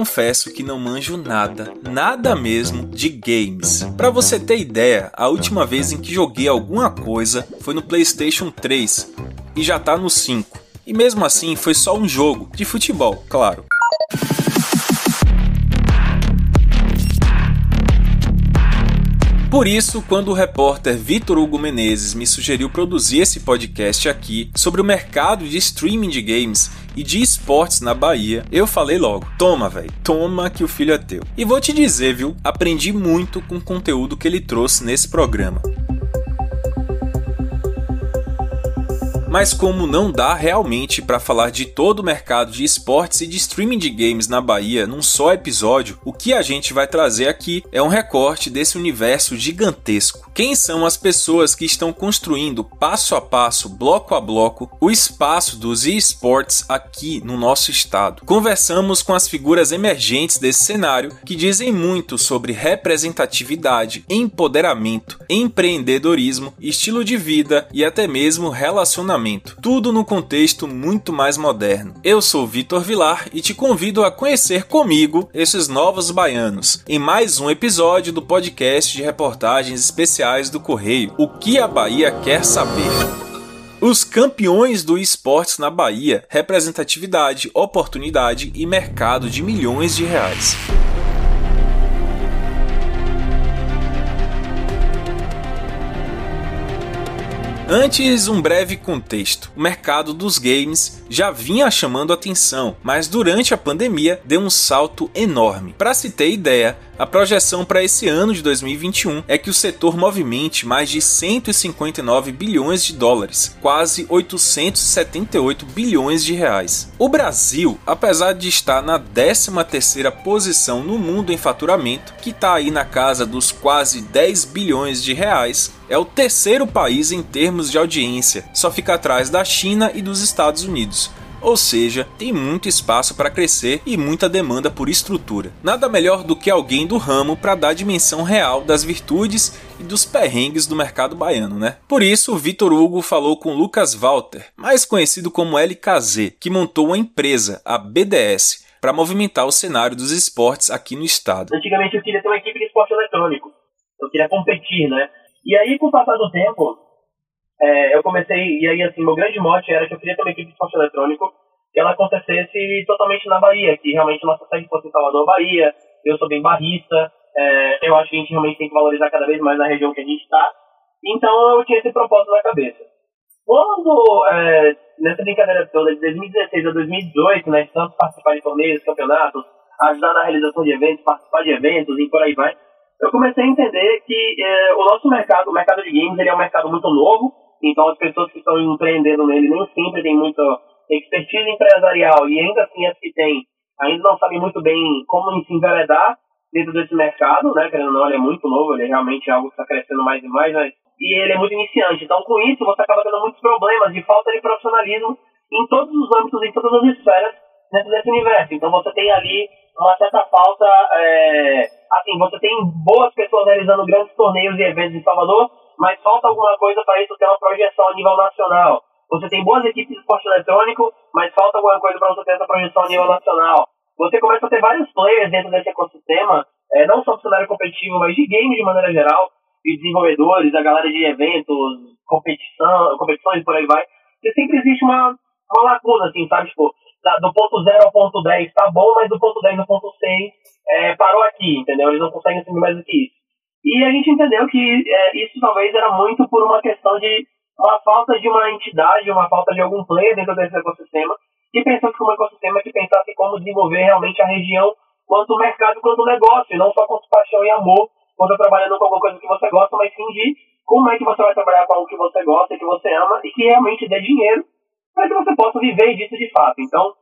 confesso que não manjo nada, nada mesmo de games. Para você ter ideia, a última vez em que joguei alguma coisa foi no PlayStation 3 e já tá no 5. E mesmo assim foi só um jogo de futebol, claro. Por isso, quando o repórter Vitor Hugo Menezes me sugeriu produzir esse podcast aqui sobre o mercado de streaming de games e de esportes na Bahia, eu falei logo: toma, velho, toma que o filho é teu. E vou te dizer, viu, aprendi muito com o conteúdo que ele trouxe nesse programa. Mas como não dá realmente para falar de todo o mercado de esportes e de streaming de games na Bahia num só episódio, o que a gente vai trazer aqui é um recorte desse universo gigantesco. Quem são as pessoas que estão construindo passo a passo, bloco a bloco, o espaço dos esportes aqui no nosso estado? Conversamos com as figuras emergentes desse cenário que dizem muito sobre representatividade, empoderamento, empreendedorismo, estilo de vida e até mesmo relacionamento tudo no contexto muito mais moderno. Eu sou Vitor Vilar e te convido a conhecer comigo esses novos baianos em mais um episódio do podcast de reportagens especiais do Correio. O que a Bahia quer saber? Os campeões do esportes na Bahia, representatividade, oportunidade e mercado de milhões de reais. Antes, um breve contexto. O mercado dos games já vinha chamando atenção, mas durante a pandemia deu um salto enorme. Para se ter ideia, a projeção para esse ano de 2021 é que o setor movimente mais de 159 bilhões de dólares, quase 878 bilhões de reais. O Brasil, apesar de estar na 13ª posição no mundo em faturamento, que está aí na casa dos quase 10 bilhões de reais, é o terceiro país em termos de audiência, só fica atrás da China e dos Estados Unidos. Ou seja, tem muito espaço para crescer e muita demanda por estrutura. Nada melhor do que alguém do ramo para dar dimensão real das virtudes e dos perrengues do mercado baiano, né? Por isso, Vitor Hugo falou com Lucas Walter, mais conhecido como LKZ, que montou uma empresa, a BDS, para movimentar o cenário dos esportes aqui no estado. Antigamente eu queria ter uma equipe de esporte eletrônico. Eu queria competir, né? E aí, com o passar do tempo, é, eu comecei, e aí assim, meu grande mote era que eu queria ter uma equipe de esporte eletrônico que ela acontecesse totalmente na Bahia, que realmente nossa sede fosse em Salvador, Bahia, eu sou bem barrista, é, eu acho que a gente realmente tem que valorizar cada vez mais na região que a gente está, então eu tinha esse propósito na cabeça. Quando, é, nessa brincadeira toda de 2016 a 2018, né, tanto participar de torneios, campeonatos, ajudar na realização de eventos, participar de eventos e por aí vai, eu comecei a entender que é, o nosso mercado, o mercado de games, ele é um mercado muito novo, então, as pessoas que estão empreendendo nele nem sempre têm muita expertise empresarial e ainda assim as que têm ainda não sabem muito bem como se enveredar dentro desse mercado, né? Querendo ou não, ele é muito novo, ele é realmente algo que está crescendo mais e mais, mas, e ele é muito iniciante. Então, com isso, você acaba tendo muitos problemas de falta de profissionalismo em todos os âmbitos, em todas as esferas dentro desse universo. Então, você tem ali uma certa falta, é, assim, você tem boas pessoas realizando grandes torneios e eventos em Salvador, mas falta alguma coisa para isso ter uma projeção a nível nacional. Você tem boas equipes de esporte eletrônico, mas falta alguma coisa para você ter essa projeção a nível nacional. Você começa a ter vários players dentro desse ecossistema, é, não só do cenário competitivo, mas de games de maneira geral, de desenvolvedores, a galera de eventos, competição, competições por aí vai. E sempre existe uma, uma lacuna, assim, sabe? Tipo, do ponto 0 ao ponto 10 tá bom, mas do ponto 10 ao ponto 6 é, parou aqui, entendeu? Eles não conseguem subir mais do que isso. E a gente entendeu que é, isso talvez era muito por uma questão de uma falta de uma entidade, uma falta de algum player dentro desse ecossistema, que pensasse como um ecossistema que pensasse como desenvolver realmente a região quanto mercado, quanto negócio, e não só com paixão e amor, quando trabalhando com alguma coisa que você gosta, mas sim de como é que você vai trabalhar com algo que você gosta, que você ama, e que realmente dê dinheiro para que você possa viver disso de fato. Então,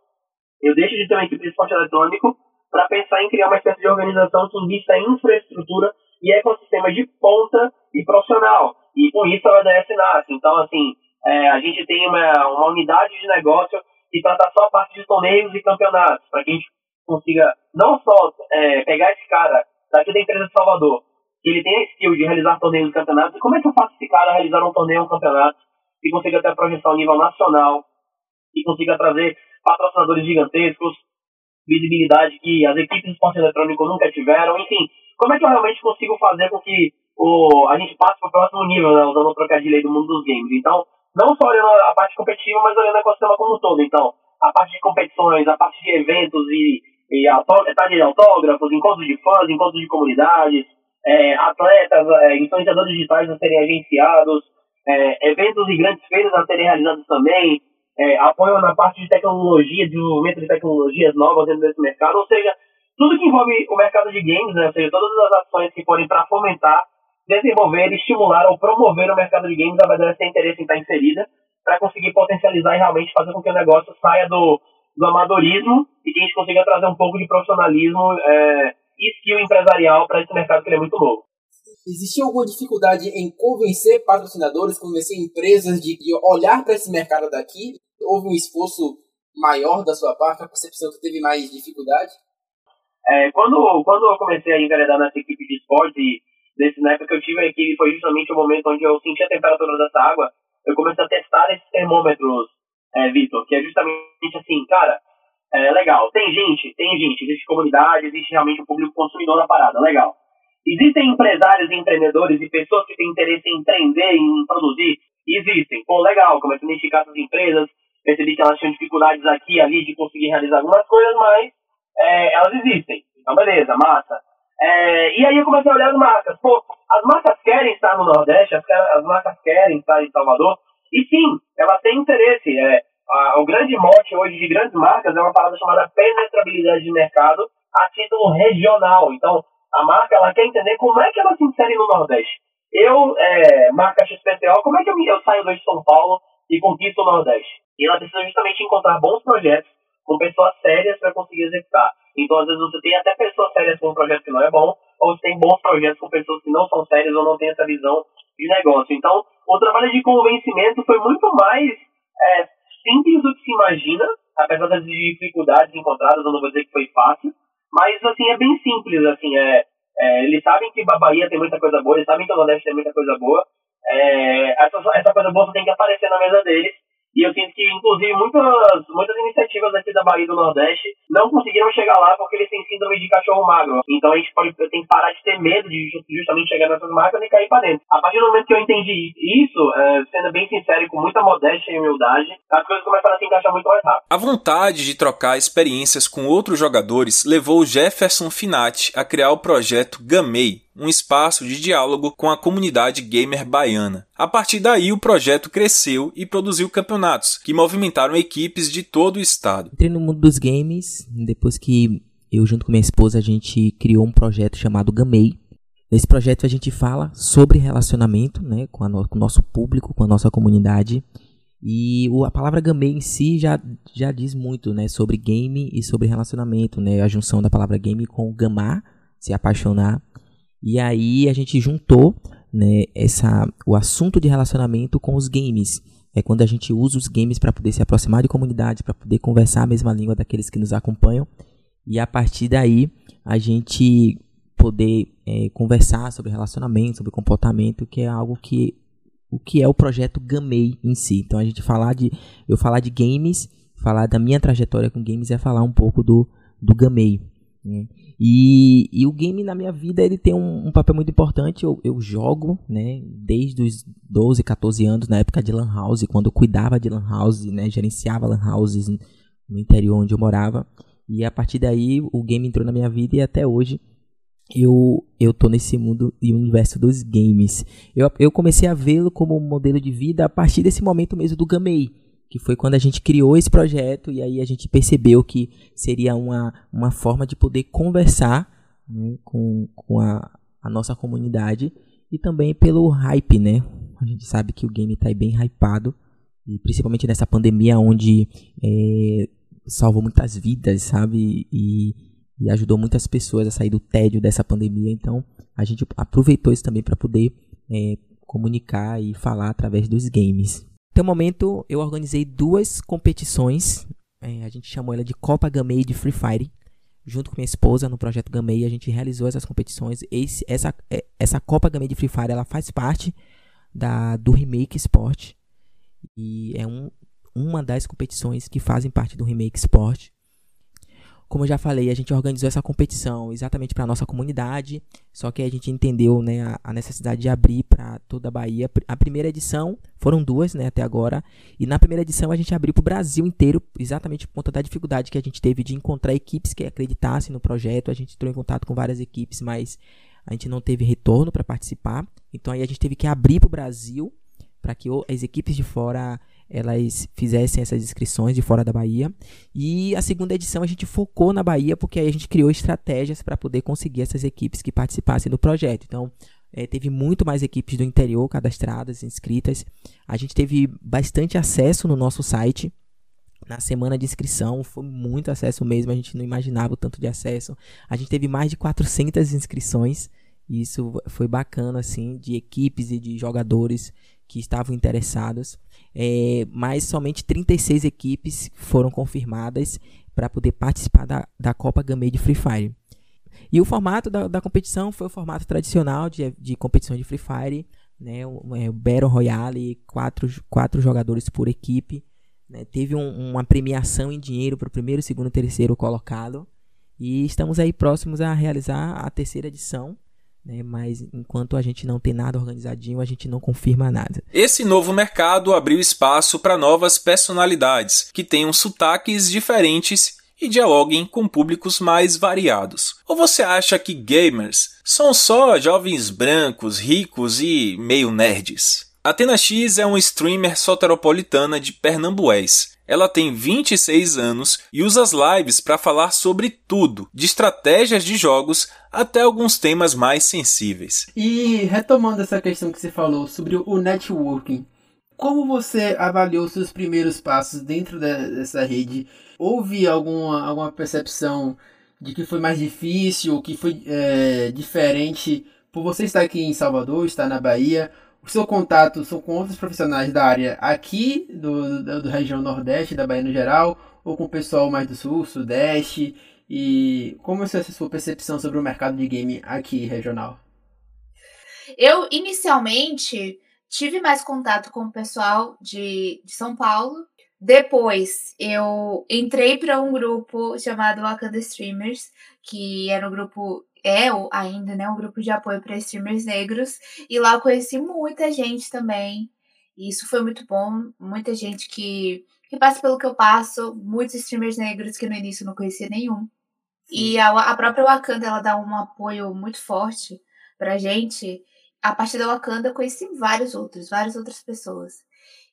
eu deixo de ter uma equipe de esporte eletrônico para pensar em criar uma espécie de organização que invista em infraestrutura e ecossistema de ponta e profissional. E com isso a ODS nasce. Então, assim, é, a gente tem uma, uma unidade de negócio que trata só a parte de torneios e campeonatos, para que a gente consiga não só é, pegar esse cara daqui da empresa de Salvador, que ele tem a skill de realizar torneios e campeonatos, e como é que eu faço esse cara realizar um torneio um campeonato e consiga ter a projeção a nível nacional, e consiga trazer patrocinadores gigantescos, visibilidade que as equipes de esporte eletrônico nunca tiveram, enfim, como é que eu realmente consigo fazer com que o, a gente passe para o próximo nível, né, usando o trocadilho aí do mundo dos games. Então, não só olhando a parte competitiva, mas olhando o ecossistema como um todo. Então, a parte de competições, a parte de eventos e, e de autógrafos, encontros de fãs, encontros de comunidades, é, atletas, é, influenciadores digitais a serem agenciados, é, eventos e grandes feiras a serem realizados também, é, apoio na parte de tecnologia, desenvolvimento de tecnologias novas dentro desse mercado, ou seja, tudo que envolve o mercado de games, né, ou seja, todas as ações que forem para fomentar, desenvolver, estimular ou promover o mercado de games, a verdade ter interesse em estar inserida, para conseguir potencializar e realmente fazer com que o negócio saia do, do amadorismo e que a gente consiga trazer um pouco de profissionalismo é, e skill empresarial para esse mercado que é muito novo. Existia alguma dificuldade em convencer patrocinadores, convencer empresas de, de olhar para esse mercado daqui? houve um esforço maior da sua parte, a percepção que teve mais dificuldade? É, quando, quando eu comecei a enveredar nessa equipe de esporte, nesse, na época que eu tive aqui, foi justamente o momento onde eu senti a temperatura dessa água, eu comecei a testar esses termômetros, é, Vitor, que é justamente assim, cara, é legal, tem gente, tem gente, existe comunidade, existe realmente o um público consumidor da parada, legal. Existem empresários e empreendedores e pessoas que têm interesse em empreender, em produzir, existem. Pô, legal, comecei a identificar essas empresas, percebi que elas tinham dificuldades aqui e ali de conseguir realizar algumas coisas, mas é, elas existem. Então, beleza, massa. É, e aí eu comecei a olhar as marcas. Pô, as marcas querem estar no Nordeste, as, as marcas querem estar em Salvador, e sim, elas têm interesse. É, a, o grande mote hoje de grandes marcas é uma parada chamada penetrabilidade de mercado a título regional. Então, a marca ela quer entender como é que ela se insere no Nordeste. Eu, é, marca XPTO, como é que eu, eu saio de São Paulo e conquisto o Nordeste? E ela precisa justamente encontrar bons projetos com pessoas sérias para conseguir executar. Então, às vezes, você tem até pessoas sérias com um projeto que não é bom, ou você tem bons projetos com pessoas que não são sérias ou não têm essa visão de negócio. Então, o trabalho de convencimento foi muito mais é, simples do que se imagina, apesar das dificuldades encontradas, eu não vou dizer que foi fácil, mas, assim, é bem simples, assim, é, é eles sabem que Bahia tem muita coisa boa, eles sabem que o Nordeste tem muita coisa boa, é, essa, essa coisa boa tem que aparecer na mesa deles, e eu sinto que, inclusive, muitas, muitas iniciativas aqui da Bahia do Nordeste não conseguiram chegar lá porque eles têm síndrome de cachorro magro. Então a gente pode, tem que parar de ter medo de justamente chegar nessas marcas e cair para dentro. A partir do momento que eu entendi isso, é, sendo bem sincero e com muita modéstia e humildade, as coisas começaram a se encaixar muito mais rápido. A vontade de trocar experiências com outros jogadores levou Jefferson Finati a criar o projeto Gamei, um espaço de diálogo com a comunidade gamer baiana. A partir daí, o projeto cresceu e produziu campeonatos que movimentaram equipes de todo o estado. Entrei no mundo dos games depois que eu, junto com minha esposa, a gente criou um projeto chamado Gamei. Nesse projeto a gente fala sobre relacionamento né, com, no, com o nosso público, com a nossa comunidade. E a palavra gamei em si já, já diz muito né, sobre game e sobre relacionamento. Né, a junção da palavra game com gamar, se apaixonar, e aí a gente juntou né, essa, o assunto de relacionamento com os games. É quando a gente usa os games para poder se aproximar de comunidade, para poder conversar a mesma língua daqueles que nos acompanham. E a partir daí a gente poder é, conversar sobre relacionamento, sobre comportamento, que é algo que o que é o projeto Gamei em si. Então a gente falar de eu falar de games, falar da minha trajetória com games é falar um pouco do do Gamei. Né? E, e o game na minha vida ele tem um, um papel muito importante. Eu, eu, jogo, né, desde os 12, 14 anos, na época de Lan House, quando eu cuidava de Lan House, né, gerenciava Lan Houses no interior onde eu morava. E a partir daí o game entrou na minha vida e até hoje eu, eu tô nesse mundo e universo dos games. Eu, eu comecei a vê-lo como modelo de vida a partir desse momento mesmo do Gamei que foi quando a gente criou esse projeto e aí a gente percebeu que seria uma, uma forma de poder conversar né, com, com a, a nossa comunidade e também pelo hype, né? A gente sabe que o game está bem hypado e principalmente nessa pandemia onde é, salvou muitas vidas, sabe? E, e ajudou muitas pessoas a sair do tédio dessa pandemia. Então a gente aproveitou isso também para poder é, comunicar e falar através dos games. Até o momento, eu organizei duas competições. É, a gente chamou ela de Copa Gamei de Free Fire. Junto com minha esposa, no projeto Gamei, a gente realizou essas competições. Esse, essa, é, essa Copa Gamei de Free Fire, ela faz parte da, do Remake Sport. E é um, uma das competições que fazem parte do Remake Sport. Como eu já falei, a gente organizou essa competição exatamente para nossa comunidade, só que a gente entendeu né, a, a necessidade de abrir para toda a Bahia. A primeira edição foram duas né, até agora, e na primeira edição a gente abriu para o Brasil inteiro, exatamente por conta da dificuldade que a gente teve de encontrar equipes que acreditassem no projeto. A gente entrou em contato com várias equipes, mas a gente não teve retorno para participar. Então aí a gente teve que abrir para o Brasil para que as equipes de fora elas fizessem essas inscrições de fora da Bahia. E a segunda edição a gente focou na Bahia porque aí a gente criou estratégias para poder conseguir essas equipes que participassem do projeto. Então, é, teve muito mais equipes do interior cadastradas, inscritas. A gente teve bastante acesso no nosso site. Na semana de inscrição, foi muito acesso mesmo, a gente não imaginava o tanto de acesso. A gente teve mais de 400 inscrições, e isso foi bacana, assim, de equipes e de jogadores que estavam interessados, é, mas somente 36 equipes foram confirmadas para poder participar da, da Copa Gamei de Free Fire. E o formato da, da competição foi o formato tradicional de, de competição de Free Fire, né, o, é, o Battle Royale, quatro, quatro jogadores por equipe. Né, teve um, uma premiação em dinheiro para o primeiro, segundo e terceiro colocado. E estamos aí próximos a realizar a terceira edição, né? Mas enquanto a gente não tem nada organizadinho, a gente não confirma nada. Esse novo mercado abriu espaço para novas personalidades que tenham sotaques diferentes e dialoguem com públicos mais variados. Ou você acha que gamers são só jovens brancos, ricos e meio nerds? Atena X é uma streamer soteropolitana de Pernambués ela tem 26 anos e usa as lives para falar sobre tudo, de estratégias de jogos até alguns temas mais sensíveis. E retomando essa questão que você falou sobre o networking, como você avaliou seus primeiros passos dentro dessa rede? Houve alguma, alguma percepção de que foi mais difícil, que foi é, diferente por você estar aqui em Salvador, estar na Bahia? Seu contato são com outros profissionais da área aqui, do, do, do, região Nordeste, da Bahia no geral, ou com o pessoal mais do Sul, Sudeste? E como é a sua percepção sobre o mercado de game aqui regional? Eu, inicialmente, tive mais contato com o pessoal de, de São Paulo. Depois, eu entrei para um grupo chamado Wakanda Streamers, que era um grupo é ainda, né, um grupo de apoio para streamers negros. E lá eu conheci muita gente também. E isso foi muito bom. Muita gente que, que passa pelo que eu passo. Muitos streamers negros que no início eu não conhecia nenhum. E a, a própria Wakanda, ela dá um apoio muito forte pra gente. A partir da Wakanda eu conheci vários outros, várias outras pessoas.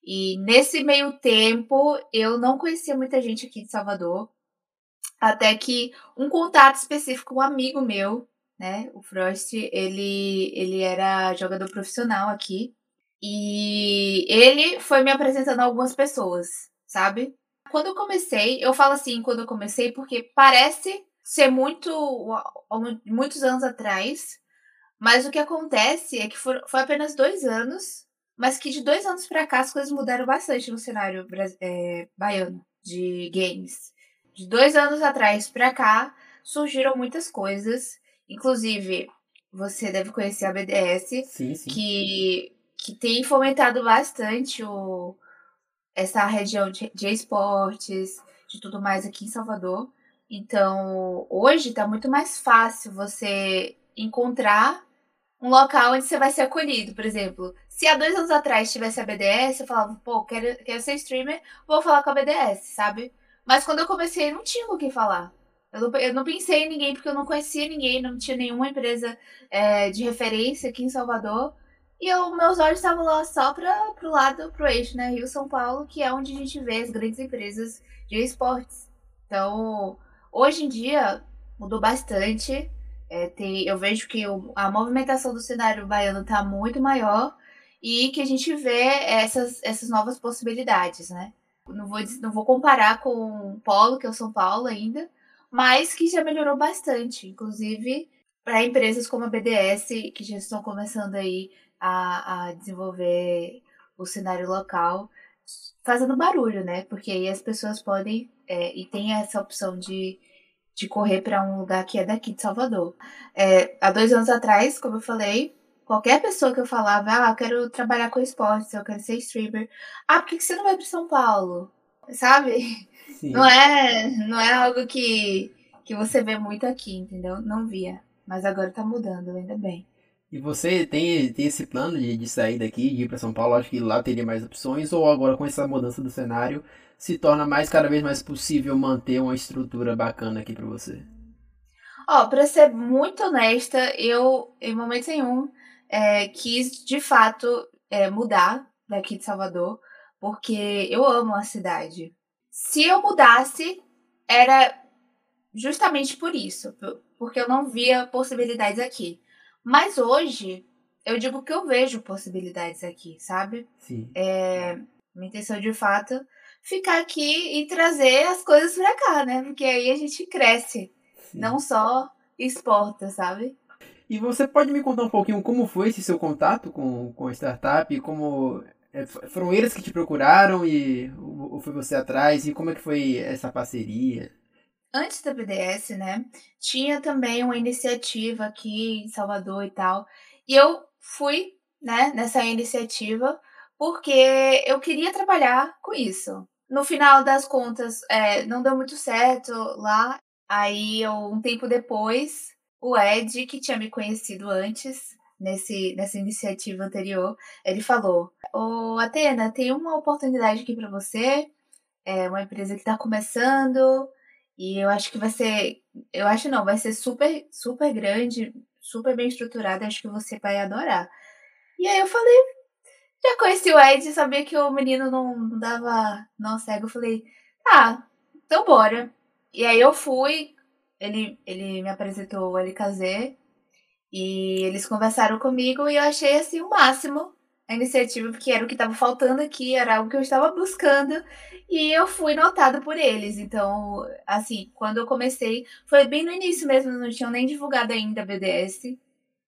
E nesse meio tempo, eu não conhecia muita gente aqui de Salvador. Até que um contato específico, um amigo meu, né, o Frost, ele, ele era jogador profissional aqui. E ele foi me apresentando algumas pessoas, sabe? Quando eu comecei, eu falo assim, quando eu comecei, porque parece ser muito muitos anos atrás, mas o que acontece é que for, foi apenas dois anos, mas que de dois anos para cá as coisas mudaram bastante no cenário é, baiano de games de dois anos atrás para cá, surgiram muitas coisas. Inclusive, você deve conhecer a BDS, sim, sim. Que, que tem fomentado bastante o, essa região de, de esportes, de tudo mais aqui em Salvador. Então, hoje está muito mais fácil você encontrar um local onde você vai ser acolhido. Por exemplo, se há dois anos atrás tivesse a BDS, eu falava, pô, quero, quero ser streamer, vou falar com a BDS, sabe? Mas quando eu comecei, não tinha o que falar. Eu não, eu não pensei em ninguém porque eu não conhecia ninguém, não tinha nenhuma empresa é, de referência aqui em Salvador. E eu, meus olhos estavam lá só para pro lado, pro eixo, né? Rio São Paulo, que é onde a gente vê as grandes empresas de esportes. Então, hoje em dia, mudou bastante. É, tem, eu vejo que o, a movimentação do cenário baiano está muito maior e que a gente vê essas, essas novas possibilidades, né? Não vou, não vou comparar com o Polo, que é o São Paulo ainda, mas que já melhorou bastante. Inclusive, para empresas como a BDS, que já estão começando aí a, a desenvolver o cenário local, fazendo barulho, né? Porque aí as pessoas podem é, e tem essa opção de, de correr para um lugar que é daqui de Salvador. É, há dois anos atrás, como eu falei, Qualquer pessoa que eu falava, ah, eu quero trabalhar com esportes, eu quero ser streamer. Ah, por que você não vai para São Paulo? Sabe? Sim. Não é, não é algo que, que você vê muito aqui, entendeu? Não via. Mas agora tá mudando, ainda bem. E você tem, tem esse plano de, de sair daqui, de ir para São Paulo? Acho que lá teria mais opções, ou agora com essa mudança do cenário se torna mais cada vez mais possível manter uma estrutura bacana aqui para você? Ó, oh, para ser muito honesta, eu em momento nenhum é, quis de fato é, mudar daqui de Salvador, porque eu amo a cidade. Se eu mudasse, era justamente por isso, porque eu não via possibilidades aqui. Mas hoje, eu digo que eu vejo possibilidades aqui, sabe? Sim. É, minha intenção de fato ficar aqui e trazer as coisas pra cá, né? Porque aí a gente cresce, Sim. não só exporta, sabe? E você pode me contar um pouquinho como foi esse seu contato com, com a startup? Como é, foram eles que te procuraram e ou foi você atrás? E como é que foi essa parceria? Antes da BDS, né, tinha também uma iniciativa aqui em Salvador e tal. E eu fui, né, nessa iniciativa porque eu queria trabalhar com isso. No final das contas, é, não deu muito certo lá. Aí, eu, um tempo depois, o Ed, que tinha me conhecido antes, nesse, nessa iniciativa anterior, ele falou: Ô Atena, tem uma oportunidade aqui para você, é uma empresa que está começando, e eu acho que vai ser. Eu acho não, vai ser super, super grande, super bem estruturada, acho que você vai adorar. E aí eu falei, já conheci o Ed, sabia que o menino não dava não cego. Eu falei, tá, então bora. E aí eu fui, ele, ele me apresentou o LKZ, e eles conversaram comigo e eu achei assim o máximo a iniciativa, porque era o que estava faltando aqui, era algo que eu estava buscando e eu fui notada por eles. Então, assim, quando eu comecei, foi bem no início mesmo, não tinham nem divulgado ainda a BDS.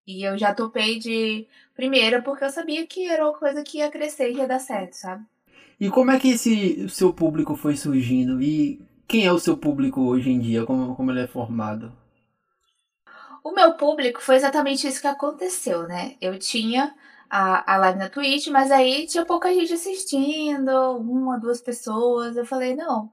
E eu já topei de primeira porque eu sabia que era uma coisa que ia crescer e ia dar certo, sabe? E como é que esse seu público foi surgindo? E quem é o seu público hoje em dia? Como, como ele é formado? O meu público foi exatamente isso que aconteceu, né? Eu tinha a, a live na Twitch, mas aí tinha pouca gente assistindo, uma, duas pessoas. Eu falei, não,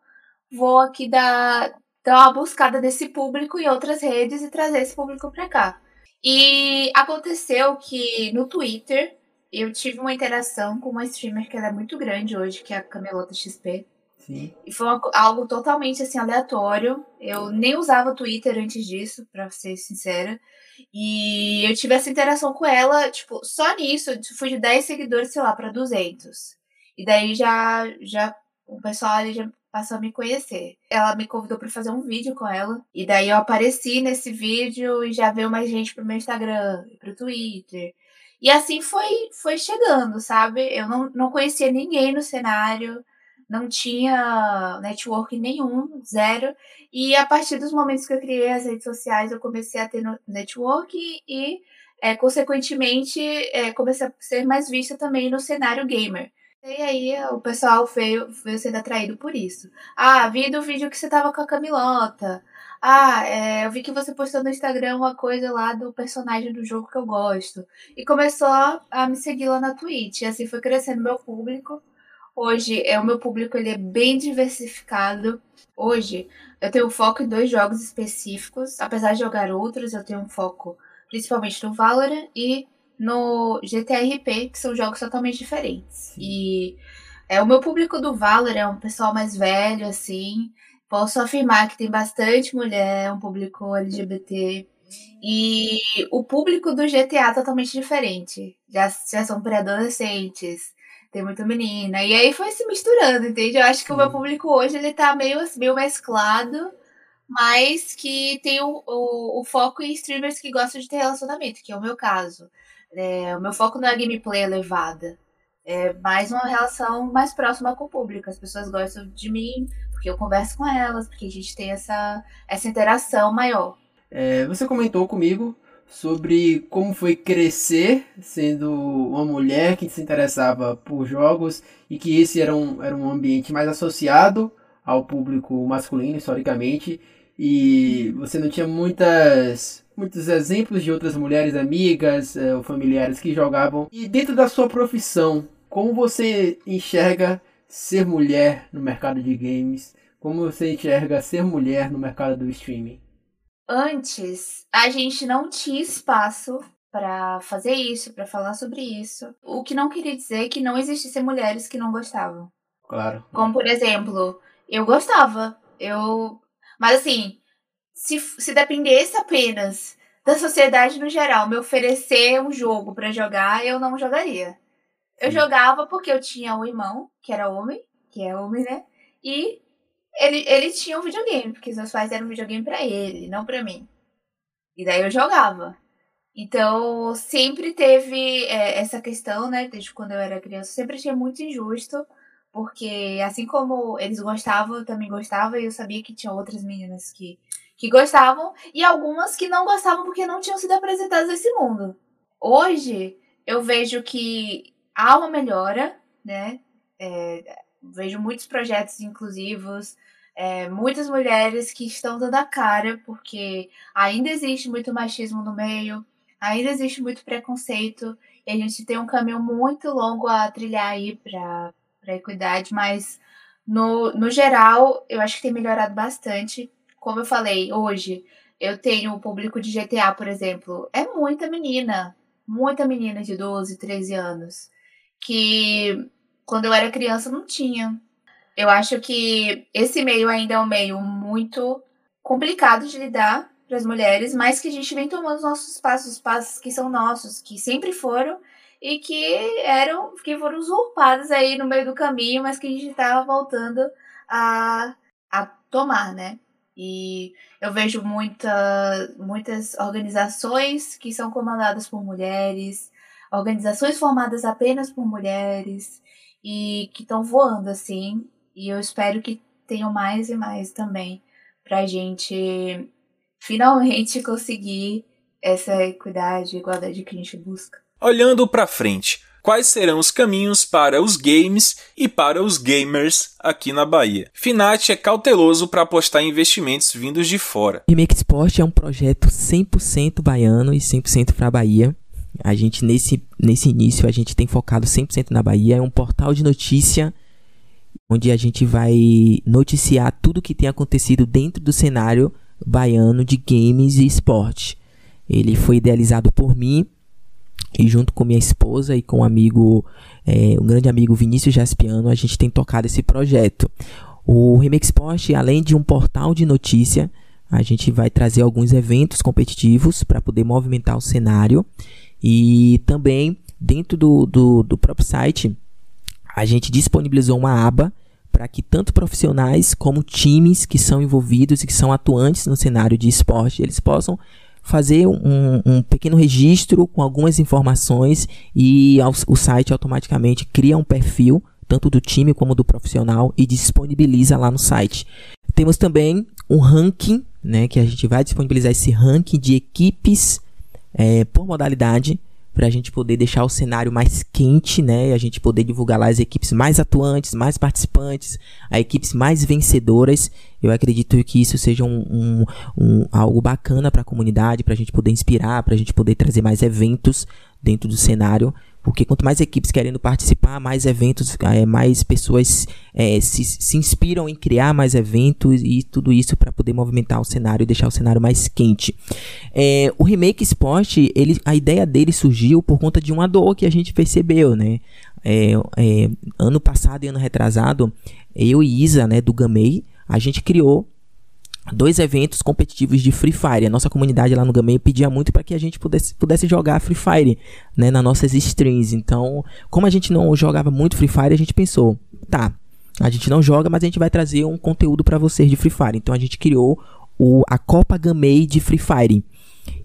vou aqui dar, dar uma buscada nesse público em outras redes e trazer esse público pra cá. E aconteceu que no Twitter eu tive uma interação com uma streamer que é muito grande hoje, que é a Camelota XP. Sim. E foi uma, algo totalmente assim aleatório. Eu nem usava Twitter antes disso, para ser sincera. E eu tive essa interação com ela, tipo, só nisso, fui de 10 seguidores, sei lá, para 200. E daí já já o pessoal ali já passou a me conhecer. Ela me convidou para fazer um vídeo com ela. E daí eu apareci nesse vídeo e já veio mais gente pro meu Instagram, pro Twitter. E assim foi foi chegando, sabe? Eu não, não conhecia ninguém no cenário não tinha network nenhum, zero. E a partir dos momentos que eu criei as redes sociais, eu comecei a ter network e, é, consequentemente, é, comecei a ser mais vista também no cenário gamer. E aí o pessoal veio, veio sendo atraído por isso. Ah, vi do vídeo que você tava com a Camilota. Ah, é, eu vi que você postou no Instagram uma coisa lá do personagem do jogo que eu gosto. E começou a me seguir lá na Twitch. E assim foi crescendo meu público. Hoje, é, o meu público ele é bem diversificado. Hoje, eu tenho foco em dois jogos específicos. Apesar de jogar outros, eu tenho um foco principalmente no Valorant e no GTRP, que são jogos totalmente diferentes. E é, o meu público do Valorant é um pessoal mais velho, assim. Posso afirmar que tem bastante mulher, um público LGBT. E o público do GTA é totalmente diferente. Já, já são pré-adolescentes tem muita menina. E aí foi se misturando, entende? Eu acho que o meu público hoje ele tá meio, meio mesclado, mas que tem o, o, o, foco em streamers que gostam de ter relacionamento, que é o meu caso. É, o meu foco não é gameplay elevada. É mais uma relação mais próxima com o público. As pessoas gostam de mim, porque eu converso com elas, porque a gente tem essa, essa interação maior. É, você comentou comigo sobre como foi crescer sendo uma mulher que se interessava por jogos e que esse era um, era um ambiente mais associado ao público masculino historicamente. E você não tinha muitas muitos exemplos de outras mulheres amigas eh, ou familiares que jogavam. E dentro da sua profissão como você enxerga ser mulher no mercado de games? Como você enxerga ser mulher no mercado do streaming antes a gente não tinha espaço para fazer isso, para falar sobre isso. O que não queria dizer que não existissem mulheres que não gostavam. Claro. Como, por exemplo, eu gostava. Eu. Mas assim, se, se dependesse apenas da sociedade no geral me oferecer um jogo para jogar, eu não jogaria. Eu Sim. jogava porque eu tinha um irmão, que era homem, que é homem, né? E ele, ele tinha um videogame, porque os meus pais deram um videogame para ele, não para mim. E daí eu jogava. Então, sempre teve é, essa questão, né? Desde quando eu era criança, sempre achei muito injusto, porque assim como eles gostavam, eu também gostava, e eu sabia que tinha outras meninas que, que gostavam, e algumas que não gostavam porque não tinham sido apresentadas nesse mundo. Hoje, eu vejo que há uma melhora, né? É, vejo muitos projetos inclusivos, é, muitas mulheres que estão dando a cara, porque ainda existe muito machismo no meio, ainda existe muito preconceito, e a gente tem um caminho muito longo a trilhar aí para a equidade, mas no, no geral, eu acho que tem melhorado bastante. Como eu falei, hoje eu tenho o público de GTA, por exemplo, é muita menina, muita menina de 12, 13 anos, que quando eu era criança não tinha. Eu acho que esse meio ainda é um meio muito complicado de lidar para as mulheres, mas que a gente vem tomando os nossos passos, os passos que são nossos, que sempre foram e que eram, que foram usurpados aí no meio do caminho, mas que a gente estava voltando a, a tomar, né? E eu vejo muita, muitas organizações que são comandadas por mulheres, organizações formadas apenas por mulheres e que estão voando assim. E eu espero que tenham mais e mais também para a gente finalmente conseguir essa equidade e igualdade que a gente busca. Olhando para frente, quais serão os caminhos para os games e para os gamers aqui na Bahia. Finat é cauteloso para apostar em investimentos vindos de fora. Remake Sport é um projeto 100% baiano e 100% para a Bahia. A gente nesse, nesse início a gente tem focado 100% na Bahia, é um portal de notícia onde a gente vai noticiar tudo que tem acontecido dentro do cenário baiano de games e esporte. Ele foi idealizado por mim e junto com minha esposa e com um amigo, é, um grande amigo Vinícius Jaspiano, a gente tem tocado esse projeto. O Remake Sport, além de um portal de notícia, a gente vai trazer alguns eventos competitivos para poder movimentar o cenário e também dentro do, do, do próprio site a gente disponibilizou uma aba para que tanto profissionais como times que são envolvidos e que são atuantes no cenário de esporte, eles possam fazer um, um pequeno registro com algumas informações e o site automaticamente cria um perfil tanto do time como do profissional e disponibiliza lá no site. Temos também um ranking, né, que a gente vai disponibilizar esse ranking de equipes é, por modalidade para a gente poder deixar o cenário mais quente, né? A gente poder divulgar lá as equipes mais atuantes, mais participantes, as equipes mais vencedoras. Eu acredito que isso seja um, um, um algo bacana para a comunidade, para a gente poder inspirar, para a gente poder trazer mais eventos dentro do cenário porque quanto mais equipes querendo participar, mais eventos, é, mais pessoas é, se, se inspiram em criar mais eventos e tudo isso para poder movimentar o cenário e deixar o cenário mais quente. É, o Remake Sport, ele, a ideia dele surgiu por conta de uma dor que a gente percebeu, né? Ano passado e ano retrasado, eu e Isa, né, do Gamei, a gente criou dois eventos competitivos de Free Fire. A nossa comunidade lá no Gamei pedia muito para que a gente pudesse, pudesse jogar Free Fire né, nas nossas streams. Então, como a gente não jogava muito Free Fire, a gente pensou, tá, a gente não joga, mas a gente vai trazer um conteúdo para vocês de Free Fire. Então a gente criou o, a Copa Gamei de Free Fire.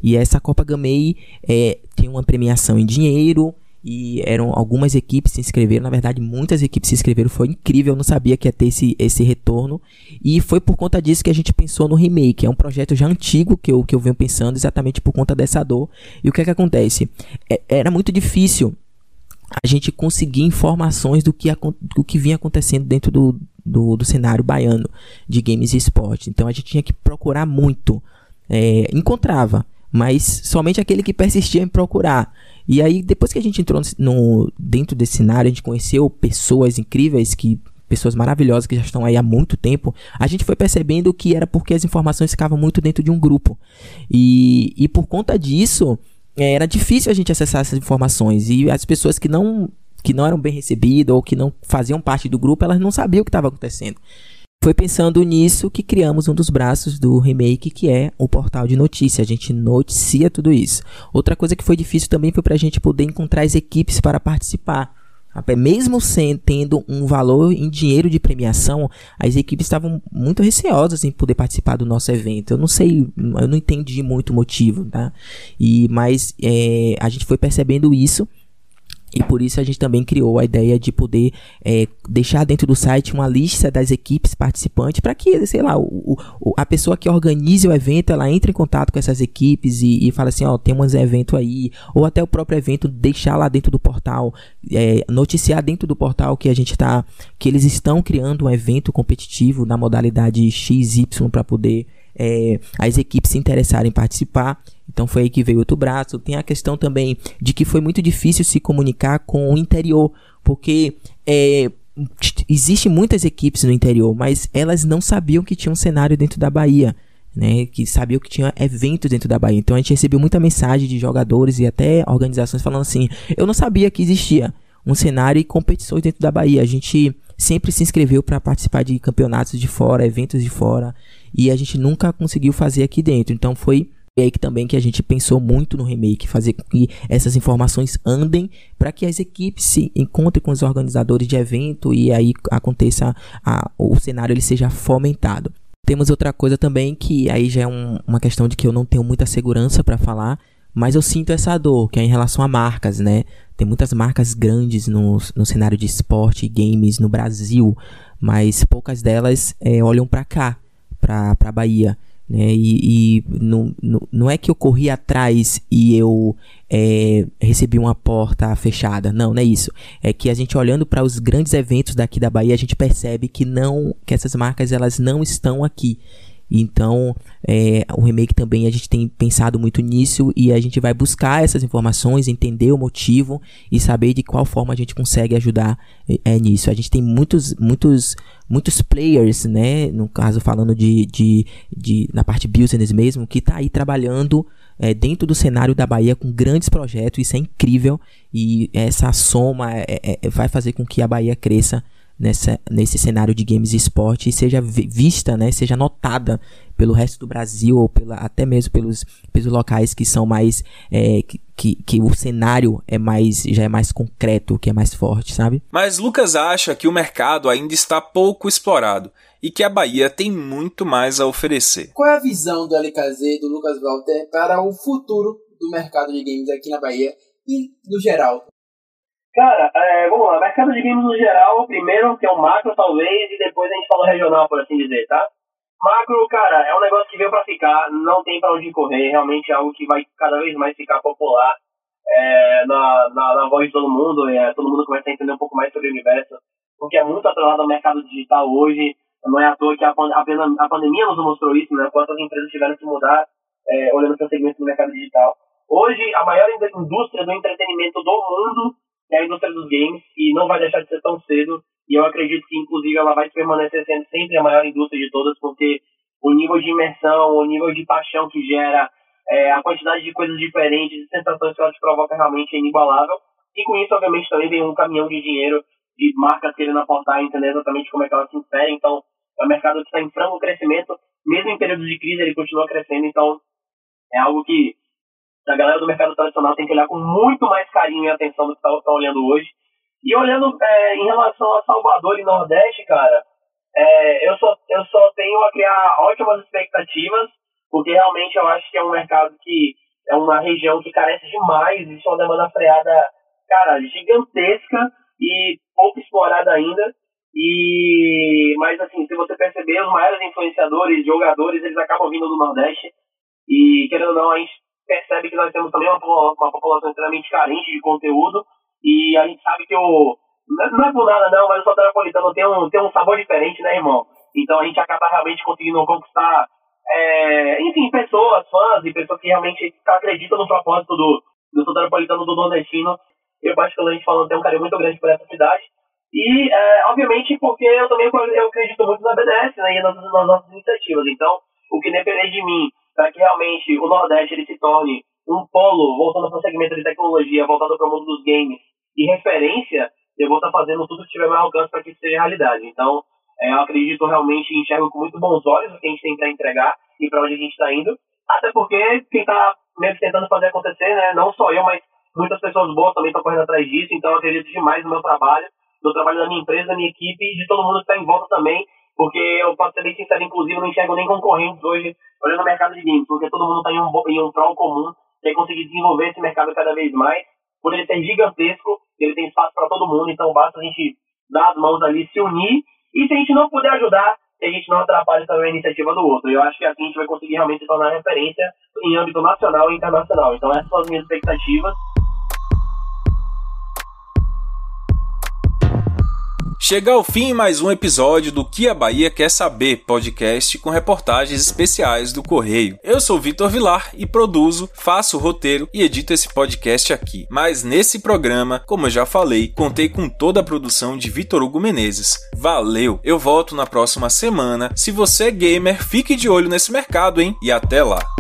E essa Copa Gamei é, tem uma premiação em dinheiro, e eram algumas equipes se inscreveram, na verdade muitas equipes se inscreveram, foi incrível, eu não sabia que ia ter esse, esse retorno. E foi por conta disso que a gente pensou no remake, é um projeto já antigo que eu, que eu venho pensando exatamente por conta dessa dor. E o que é que acontece? É, era muito difícil a gente conseguir informações do que, do que vinha acontecendo dentro do, do, do cenário baiano de games e esporte, então a gente tinha que procurar muito, é, encontrava, mas somente aquele que persistia em procurar e aí, depois que a gente entrou no, dentro desse cenário, a gente conheceu pessoas incríveis que pessoas maravilhosas que já estão aí há muito tempo, a gente foi percebendo que era porque as informações ficavam muito dentro de um grupo. E, e por conta disso, é, era difícil a gente acessar essas informações. E as pessoas que não, que não eram bem recebidas ou que não faziam parte do grupo, elas não sabiam o que estava acontecendo. Foi pensando nisso que criamos um dos braços do remake, que é o portal de notícia. A gente noticia tudo isso. Outra coisa que foi difícil também foi para a gente poder encontrar as equipes para participar. Mesmo sem, tendo um valor em dinheiro de premiação, as equipes estavam muito receosas em poder participar do nosso evento. Eu não sei, eu não entendi muito o motivo, tá? E, mas é, a gente foi percebendo isso e por isso a gente também criou a ideia de poder é, deixar dentro do site uma lista das equipes participantes para que, sei lá, o, o, a pessoa que organize o evento ela entre em contato com essas equipes e, e fala assim, ó, tem um evento aí, ou até o próprio evento deixar lá dentro do portal, é, noticiar dentro do portal que a gente está, que eles estão criando um evento competitivo na modalidade XY para poder é, as equipes se interessarem em participar. Então foi aí que veio outro braço. Tem a questão também de que foi muito difícil se comunicar com o interior, porque é, existem muitas equipes no interior, mas elas não sabiam que tinha um cenário dentro da Bahia. Né, que sabiam que tinha eventos dentro da Bahia. Então a gente recebeu muita mensagem de jogadores e até organizações falando assim: eu não sabia que existia um cenário e competições dentro da Bahia. A gente sempre se inscreveu para participar de campeonatos de fora, eventos de fora, e a gente nunca conseguiu fazer aqui dentro. Então foi aí que também que a gente pensou muito no remake, fazer com que essas informações andem para que as equipes se encontrem com os organizadores de evento e aí aconteça a, o cenário ele seja fomentado. Temos outra coisa também que aí já é um, uma questão de que eu não tenho muita segurança para falar, mas eu sinto essa dor, que é em relação a marcas, né? Tem muitas marcas grandes no, no cenário de esporte e games no Brasil, mas poucas delas é, olham para cá, para a Bahia. Né? E, e não, não, não é que eu corri atrás e eu é, recebi uma porta fechada. Não, não é isso. É que a gente olhando para os grandes eventos daqui da Bahia, a gente percebe que não, que essas marcas elas não estão aqui. Então, é, o remake também a gente tem pensado muito nisso e a gente vai buscar essas informações, entender o motivo e saber de qual forma a gente consegue ajudar é, nisso. A gente tem muitos, muitos, muitos players, né? No caso, falando de, de, de na parte business mesmo, que está aí trabalhando é, dentro do cenário da Bahia com grandes projetos. Isso é incrível e essa soma é, é, vai fazer com que a Bahia cresça nessa, nesse cenário de games e esporte e seja vista, né, seja notada pelo resto do Brasil ou pela, até mesmo pelos, pelos locais que são mais é, que, que, que, o cenário é mais já é mais concreto, que é mais forte, sabe? Mas Lucas acha que o mercado ainda está pouco explorado e que a Bahia tem muito mais a oferecer. Qual é a visão do LKZ e do Lucas Walter para o futuro do mercado de games aqui na Bahia e no geral? Cara, é, vamos lá, mercado de games no geral, primeiro que é o macro talvez, e depois a gente fala regional, por assim dizer, tá? Macro, cara, é um negócio que veio para ficar, não tem para onde correr, realmente é algo que vai cada vez mais ficar popular é, na, na, na, voz de todo mundo, é, todo mundo começa a entender um pouco mais sobre o universo, porque é muito atrelado ao mercado digital hoje, não é à toa que a, a, a pandemia nos mostrou isso, né? Quantas empresas tiveram que mudar é, olhando para o segmento do mercado digital. Hoje, a maior indústria do entretenimento do mundo é a indústria dos games e não vai deixar de ser tão cedo. E eu acredito que, inclusive, ela vai permanecer sendo sempre a maior indústria de todas, porque o nível de imersão, o nível de paixão que gera, é, a quantidade de coisas diferentes, de sensações que ela te provoca realmente é inigualável. E com isso, obviamente, também vem um caminhão de dinheiro de marcas querendo aportar e entender exatamente como é que ela se insere. Então, é um mercado que está em franco crescimento, mesmo em períodos de crise, ele continua crescendo. Então, é algo que a galera do mercado tradicional tem que olhar com muito mais carinho e atenção do que está tá olhando hoje. E olhando é, em relação a Salvador e Nordeste, cara, é, eu, só, eu só tenho a criar ótimas expectativas, porque realmente eu acho que é um mercado que é uma região que carece demais, existe uma demanda freada, cara, gigantesca e pouco explorada ainda. E mas assim, se você perceber, os maiores influenciadores, jogadores, eles acabam vindo do Nordeste. E querendo ou não, a gente percebe que nós temos também uma, uma população extremamente carente de conteúdo e a gente sabe que o. Não é por nada não, mas o soteropolitano tem um, tem um sabor diferente, né, irmão? Então a gente acaba realmente conseguindo conquistar, é, enfim, pessoas, fãs e pessoas que realmente acreditam no propósito do, do soteropolitano do nordestino. Eu, particularmente falando, tenho um carinho muito grande por essa cidade. E, é, obviamente, porque eu também eu acredito muito na BDS né, e nas, nas nossas iniciativas. Então, o que depender de mim para que realmente o Nordeste ele se torne um polo, voltando para o segmento de tecnologia, voltado para o mundo dos games, e referência, eu vou estar tá fazendo tudo que tiver meu alcance para que isso seja realidade. Então, é, eu acredito realmente enxergo com muito bons olhos o que a gente tem para entregar e para onde a gente está indo. Até porque quem está mesmo tentando fazer acontecer, né, não só eu, mas muitas pessoas boas também estão correndo atrás disso. Então, eu acredito demais no meu trabalho, no trabalho da minha empresa, da minha equipe e de todo mundo que está em volta também. Porque eu posso ser bem sincero, inclusive, eu não enxergo nem concorrentes hoje olhando o mercado de games, porque todo mundo está em um, em um prol comum, tem conseguir desenvolver esse mercado cada vez mais. Por ele ser gigantesco, ele tem espaço para todo mundo, então basta a gente dar as mãos ali, se unir, e se a gente não puder ajudar, a gente não atrapalha também a iniciativa do outro. Eu acho que assim a gente vai conseguir realmente se tornar referência em âmbito nacional e internacional. Então essas são as minhas expectativas. Chega ao fim mais um episódio do Que a Bahia Quer Saber podcast com reportagens especiais do Correio. Eu sou Vitor Vilar e produzo, faço o roteiro e edito esse podcast aqui. Mas nesse programa, como eu já falei, contei com toda a produção de Vitor Hugo Menezes. Valeu! Eu volto na próxima semana. Se você é gamer, fique de olho nesse mercado, hein? E até lá!